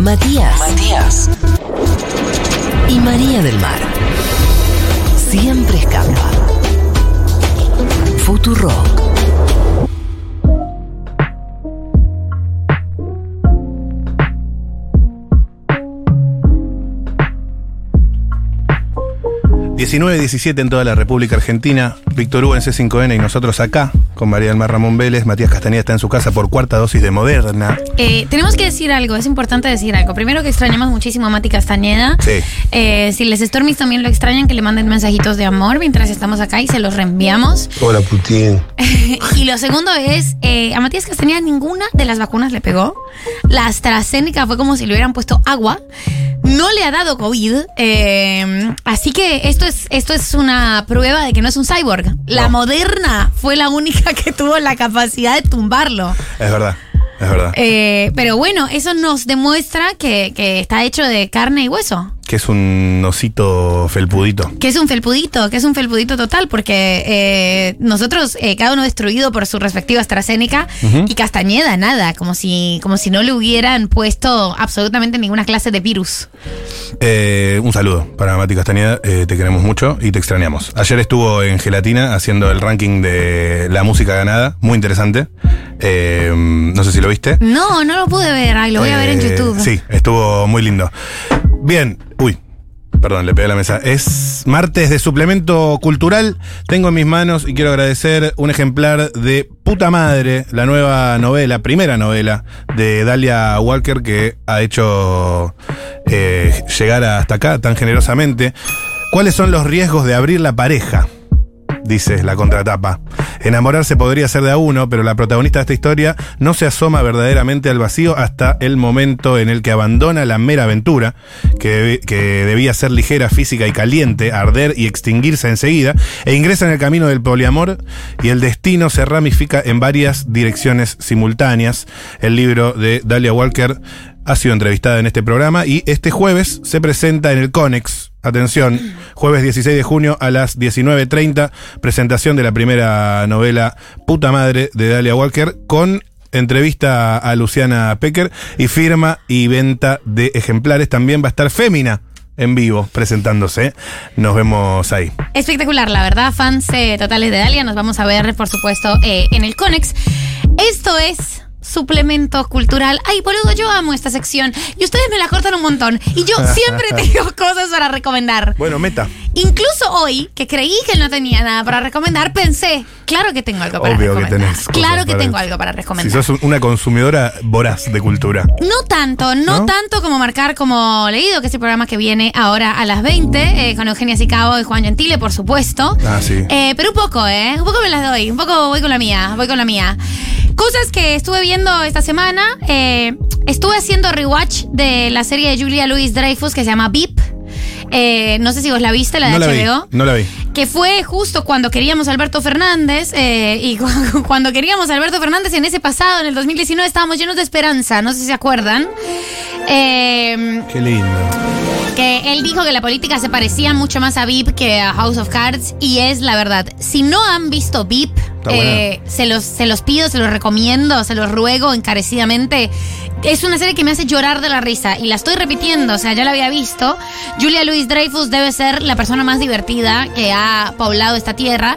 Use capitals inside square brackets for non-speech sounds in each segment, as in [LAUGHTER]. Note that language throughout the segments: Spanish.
Matías. Matías. Y María del Mar. Siempre escapa. Futuro. 19-17 en toda la República Argentina. Víctor Hugo en C5N y nosotros acá, con María del Mar Ramón Vélez. Matías Castañeda está en su casa por cuarta dosis de Moderna. Eh, tenemos que decir algo, es importante decir algo. Primero que extrañamos muchísimo a Mati Castañeda. Sí. Eh, si les Stormies también lo extrañan, que le manden mensajitos de amor mientras estamos acá y se los reenviamos. Hola, Putin. [LAUGHS] y lo segundo es, eh, a Matías Castañeda ninguna de las vacunas le pegó. La AstraZeneca fue como si le hubieran puesto agua. No le ha dado COVID. eh, así que esto es, esto es una prueba de que no es un cyborg. La Moderna fue la única que tuvo la capacidad de tumbarlo. Es verdad, es verdad. Eh, pero bueno, eso nos demuestra que, que está hecho de carne y hueso. Que es un osito felpudito. Que es un felpudito, que es un felpudito total, porque eh, nosotros, eh, cada uno destruido por su respectiva AstraZeneca y Castañeda, nada, como si, como si no le hubieran puesto absolutamente ninguna clase de virus. Eh, un saludo para Mati Castañeda, eh, te queremos mucho y te extrañamos. Ayer estuvo en Gelatina haciendo el ranking de la música ganada, muy interesante. No sé si lo viste. No, no lo pude ver, ay, lo voy a ver en YouTube. Sí, estuvo muy lindo. Bien, uy, perdón, le pegué la mesa. Es martes de suplemento cultural. Tengo en mis manos y quiero agradecer un ejemplar de Puta Madre, la nueva novela, primera novela de Dalia Walker que ha hecho eh, llegar hasta acá tan generosamente. ¿Cuáles son los riesgos de abrir la pareja? Dice la contratapa. Enamorarse podría ser de a uno, pero la protagonista de esta historia no se asoma verdaderamente al vacío hasta el momento en el que abandona la mera aventura, que, que debía ser ligera, física y caliente, arder y extinguirse enseguida, e ingresa en el camino del poliamor y el destino se ramifica en varias direcciones simultáneas. El libro de Dalia Walker ha sido entrevistada en este programa y este jueves se presenta en el Conex. Atención, jueves 16 de junio a las 19.30, presentación de la primera novela Puta Madre de Dalia Walker con entrevista a Luciana Pecker y firma y venta de ejemplares. También va a estar Fémina en vivo presentándose. Nos vemos ahí. Espectacular, la verdad, fans eh, totales de Dalia. Nos vamos a ver, por supuesto, eh, en el Conex. Esto es suplemento cultural. Ay, boludo, yo amo esta sección. Y ustedes me la cortan un montón. Y yo siempre [LAUGHS] tengo cosas para recomendar. Bueno, meta. Incluso hoy, que creí que no tenía nada para recomendar, pensé, claro que tengo algo para Obvio que tenés. claro que tengo algo para Si recomendar. sos una consumidora voraz de cultura. No tanto, no, ¿No? tanto como marcar como leído, que es el programa que viene ahora a las 20, eh, con Eugenia Sicabo y Juan Gentile, por supuesto. Ah, sí. Eh, pero un poco, ¿eh? Un poco me las doy, un poco voy con la mía, voy con la mía. Cosas que estuve viendo esta semana. eh, estuve haciendo rewatch de la serie de Julia Louis Dreyfus que se llama Beep. Eh, no sé si vos la viste, la de No la vi. HBO No la vi. que fue justo cuando queríamos a Alberto Fernández eh, y [LAUGHS] cu- cuando queríamos a Alberto Fernández en ese pasado, en el 2019, estábamos llenos de esperanza, no sé si se acuerdan. Eh, Qué lindo. que él dijo que la política se parecía mucho más a VIP que a House of Cards y es la verdad. Si no han visto VIP, eh, se, los, se los pido, se los recomiendo, se los ruego encarecidamente. Es una serie que me hace llorar de la risa y la estoy repitiendo, o sea, ya la había visto. Julia Louis Dreyfus debe ser la persona más divertida que ha poblado esta tierra.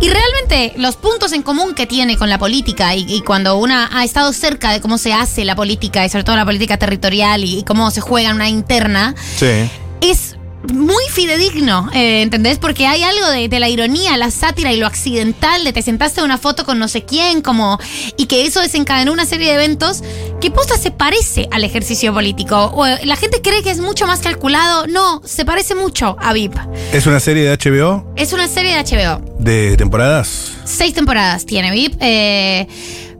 Y realmente los puntos en común que tiene con la política y, y cuando una ha estado cerca de cómo se hace la política y sobre todo la política territorial y, y cómo se juega en una interna, Sí. es muy fidedigno, eh, ¿entendés? Porque hay algo de, de la ironía, la sátira y lo accidental de te sentaste a una foto con no sé quién, como y que eso desencadenó una serie de eventos que posta se parece al ejercicio político. O, eh, la gente cree que es mucho más calculado, no, se parece mucho a VIP. Es una serie de HBO Es una serie de HBO. de temporadas. Seis temporadas tiene VIP. eh,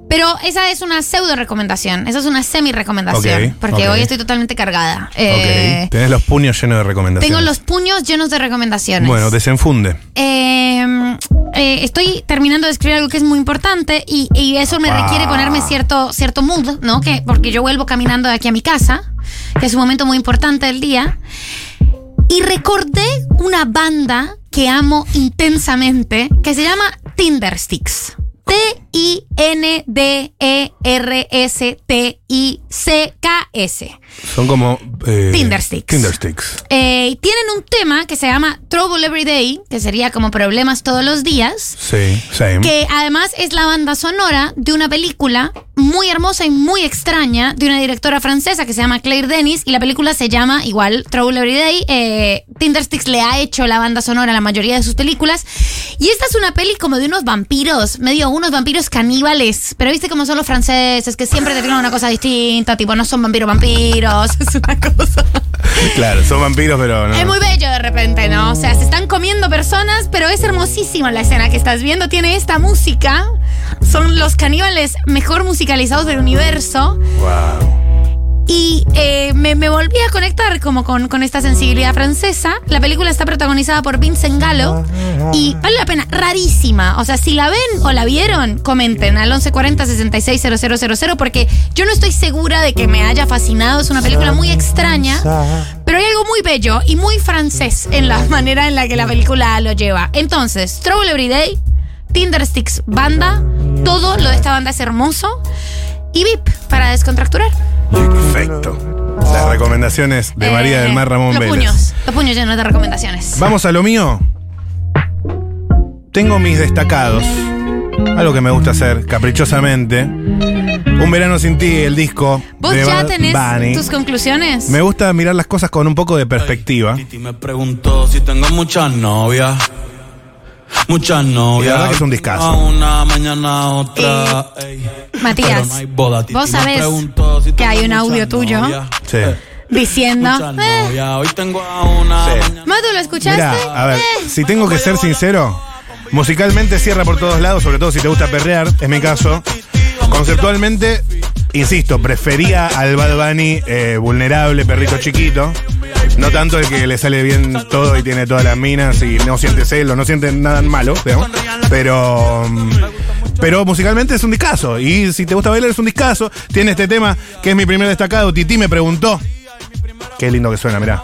pero esa es una pseudo recomendación. Esa es una semi recomendación. Porque hoy estoy totalmente cargada. Eh. Tenés los puños llenos de recomendaciones. Tengo los puños llenos de recomendaciones. Bueno, desenfunde. Eh, eh, estoy terminando de escribir algo que es muy importante y, y eso me Ah. requiere ponerme cierto, cierto mood, ¿no? Que, porque yo vuelvo caminando de aquí a mi casa, que es un momento muy importante del día. Y recordé una banda que amo intensamente que se llama Tindersticks. T-I-N-D-E-R-S-T-I-C-K-S. Son como. eh, Tinder sticks. Tinder sticks. Eh, tienen un tema que se llama Trouble Every Day, que sería como problemas todos los días. Sí, same. Que además es la banda sonora de una película muy hermosa y muy extraña de una directora francesa que se llama Claire Denis y la película se llama igual Trouble Every Day. Eh, Tindersticks le ha hecho la banda sonora a la mayoría de sus películas y esta es una peli como de unos vampiros, medio unos vampiros caníbales, pero viste cómo son los franceses que siempre te tienen una cosa distinta, tipo no son vampiros vampiros, [LAUGHS] es una cosa. Claro, son vampiros, pero no. Es muy bello de repente, ¿no? O sea, se están comiendo personas, pero es hermosísima la escena que estás viendo. Tiene esta música. Son los caníbales mejor musicalizados del universo. Wow. Y eh, me, me volví a conectar como con, con esta sensibilidad francesa. La película está protagonizada por Vincent Gallo y vale la pena, rarísima. O sea, si la ven o la vieron, comenten al 1140 660000 porque yo no estoy segura de que me haya fascinado. Es una película muy extraña, pero hay algo muy bello y muy francés en la manera en la que la película lo lleva. Entonces, Trouble Every Day, Tinder Sticks Banda, todo lo de esta banda es hermoso. Y VIP para descontracturar. Perfecto. Las recomendaciones de María Eh, del Mar Ramón los Vélez. Puños, los puños llenos de recomendaciones. Vamos a lo mío. Tengo mis destacados. Algo que me gusta hacer caprichosamente. Un verano sin ti, el disco. ¿Vos de ya Bad tenés Bunny. tus conclusiones? Me gusta mirar las cosas con un poco de perspectiva. Titi me preguntó si tengo muchas novias. Muchas novias. Y la verdad que es un discazo. A Una mañana otra. ey. Matías, Pero no hay boda. Titi vos sabés si que hay un audio tuyo. Sí. diciendo. Eh, novias. Hoy tengo a una. Sí. mañana- Matu, ¿lo escuchaste? Mira, a ver, Eh, si tengo que ser sincero, musicalmente cierra por todos lados, sobre todo si te gusta perrear, es mi caso. Conceptualmente, insisto, prefería al Bad Bunny eh, vulnerable, perrito chiquito. No tanto el que le sale bien todo y tiene todas las minas y no siente celo, no siente nada malo, digamos. Pero. mm, Pero musicalmente es un discazo. Y si te gusta bailar es un discazo. Tiene este tema que es mi primer destacado. Titi me preguntó. Qué lindo que suena, mirá.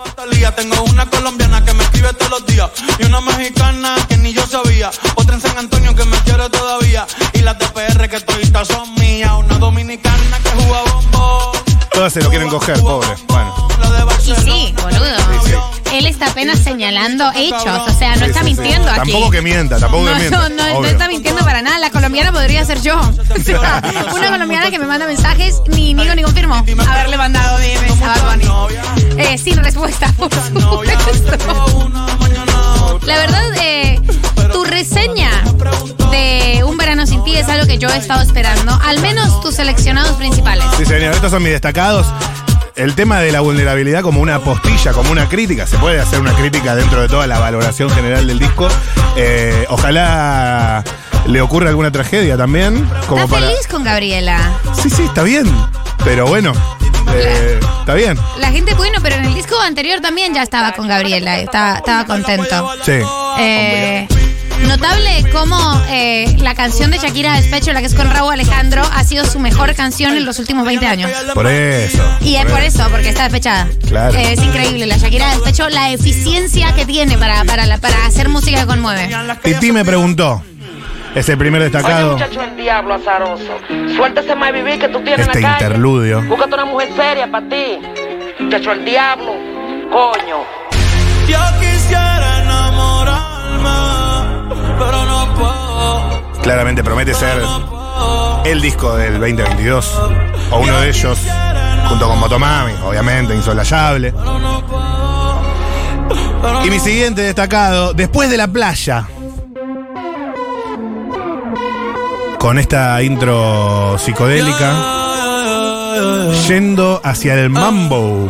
Tengo una colombiana que me escribe todos los días. Y una mexicana que ni yo sabía. Otra en San Antonio que me quiere todavía. Y las de PR que toditas son mías. Una dominicana que juega bombón. Todas se lo quieren coger, pobre. Bueno. Y sí, Él está apenas señalando hechos, o sea, no Sí, está sí, sí. mintiendo aquí. Tampoco que mienta, tampoco no, que mienta. No, no, no está mintiendo para nada. La colombiana podría ser yo. [LAUGHS] O sea, una colombiana que me manda mensajes, ni niego ni confirmo haberle mandado DMs a Bunny. Eh, sin respuesta, por supuesto. La verdad, eh, tu reseña de Un Verano Sin Ti es algo que yo he estado esperando. Al menos tus seleccionados principales. Sí, señor, estos son mis destacados. El tema de la vulnerabilidad como una postilla, como una crítica. Se puede hacer una crítica dentro de toda la valoración general del disco. Eh, ojalá le ocurra alguna tragedia también. Como ¿Estás para. feliz con Gabriela? Sí, sí, está bien. Pero bueno, eh, está bien. La gente, bueno, pero en el disco anterior también ya estaba con Gabriela, estaba, estaba contento. Sí. Eh, notable cómo eh, la canción de Shakira Despecho, la que es con Raúl Alejandro, ha sido su mejor canción en los últimos 20 años. Por eso. Y es por eso, porque está despechada. Claro. Eh, es increíble, la Shakira Despecho, la eficiencia que tiene para, para, la- para hacer música que conmueve. Titi me preguntó. Es el primer Oye, destacado. muchacho, el diablo azaroso. Suéltese más vivir que tú tienes Este en la calle. interludio. Búscate una mujer seria para ti. Muchacho, el diablo. Coño. Claramente promete ser el disco del 2022. O uno de ellos. Junto con Motomami, obviamente, insolayable. Y mi siguiente destacado, después de la playa. Con esta intro psicodélica, yendo hacia el mambo.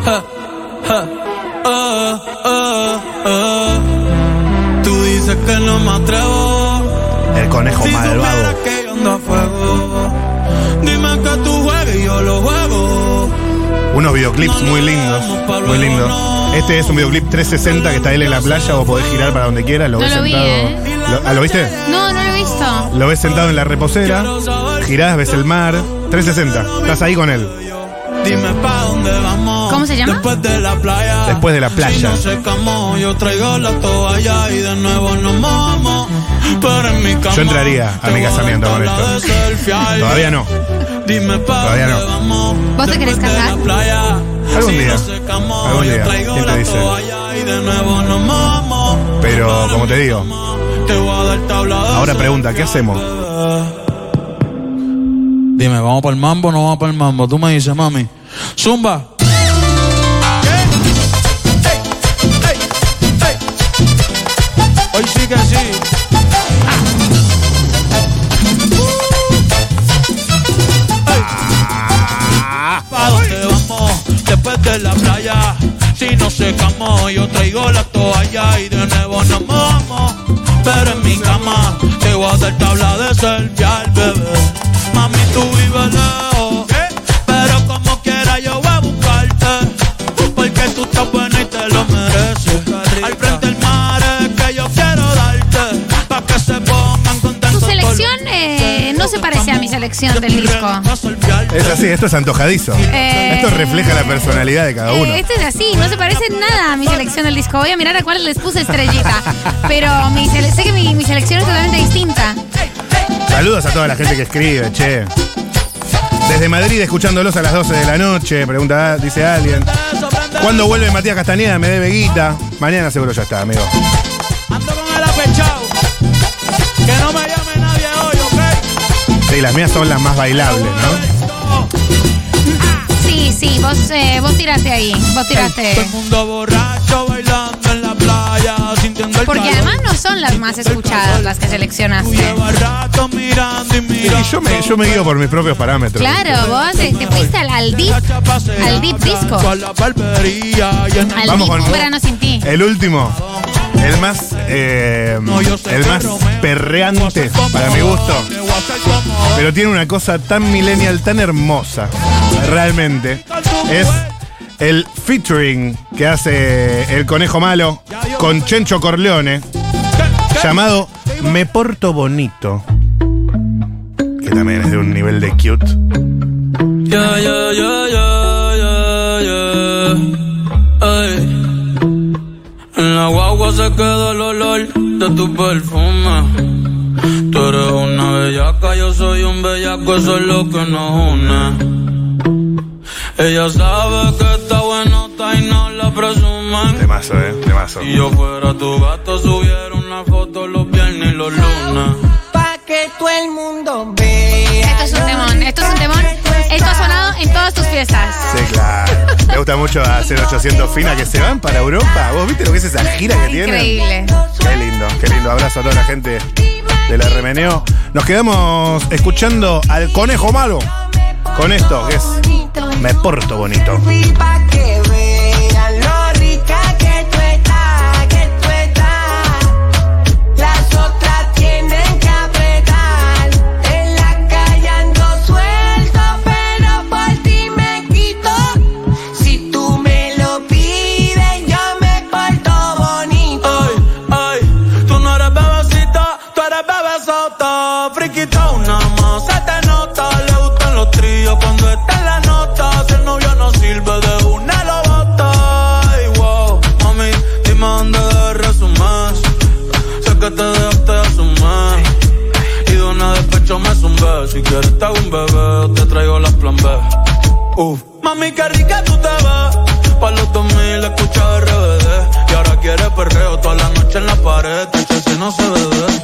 Tú dices que no me atrevo. El conejo Si malvado. supieras que yo ando a fuego. Dime que tú juegues y yo lo juego. Unos videoclips muy lindos, muy lindos. Este es un videoclip 360 que está él en la playa, vos podés girar para donde quieras, lo No ves lo vi, sentado. ¿eh? Lo, ah, ¿lo viste? No, no lo he visto. Lo ves sentado en la reposera, girás, ves el mar, 360, estás ahí con él. Dime pa' dónde vamos. ¿Cómo se llama? Después de la playa. Después de la playa. Si no secamos, yo traigo la toalla y de nuevo nos Yo entraría a mi casamiento con esto. Todavía no. Todavía no. ¿Vos te querés casar? Algún día. Algún yo día. traigo ¿Quién te la dice? Pero, como te digo, ahora pregunta, ¿qué hacemos? Dime, ¿vamos para el mambo o no vamos para el mambo? Tú me dices, mami. Zumba. Hoy sí que sí. Secamos, yo traigo la toalla y de nuevo nos mojamos. Pero en mi cama te voy a dar tabla de selfie al bebé. Mami, tú vives lejos. No se parece a mi selección del disco. Es así, esto es antojadizo. Eh, Esto refleja la personalidad de cada uno. Eh, este es así, no se parece nada a mi selección del disco. Voy a mirar a cuál les puse estrellita. Pero mi sé que mi, mi selección es totalmente distinta. Saludos a toda la gente que escribe, che. Desde Madrid, escuchándolos a las 12 de la noche, pregunta, dice alguien. ¿Cuándo vuelve Matías Castañeda? Me debe guita. Mañana seguro ya está, amigo. Sí, las mías son las más bailables, ¿no? Sí, sí, vos, eh, vos tiraste ahí. Vos Todo tiraste. el mundo borracho bailando en la playa, sintiendo el Porque calor. además no son las más escuchadas las que seleccionaste. llevas rato mirando y mirando. Y yo me, yo me guío por mis propios parámetros. Claro, vos eh, te fuiste al, al deep. al deep disco. Al Vamos deep con- verano sin ti. El último, el más, eh, el más perreante para mi gusto. Pero tiene una cosa tan millennial, tan hermosa, realmente. Es el featuring que hace el conejo malo con Chencho Corleone, llamado Me Porto Bonito. Que también es de un nivel de cute. Yeah, yeah, yeah, En la guagua se queda el olor de tu perfume. Tú eres una bellaca, yo soy un bellaco, eso es lo que nos une. Ella sabe que está buenota y no la presumen. Temazo, eh, temazo. Si yo fuera tu gato, subiera una foto los viernes y los lunes. Pa' que todo el mundo vea. Esto es un temón, esto es un temón. Esto ha sonado en todas tus fiestas. Sí, claro. Me gusta mucho hacer 800 Fina que se van para Europa. ¿Vos viste lo que es esa gira que tienen? Increíble. Qué lindo, qué lindo. Abrazo a toda la gente de la Remeneo. Nos quedamos escuchando al conejo malo con esto, que es Me porto bonito. Si quieres te hago un bebé te traigo las plan B. Uf. Mami, qué rica tú te ves. Pa' los 2000 escucha RBD. Y ahora quiere perreo toda la noche en la pared. Que si no se bebe.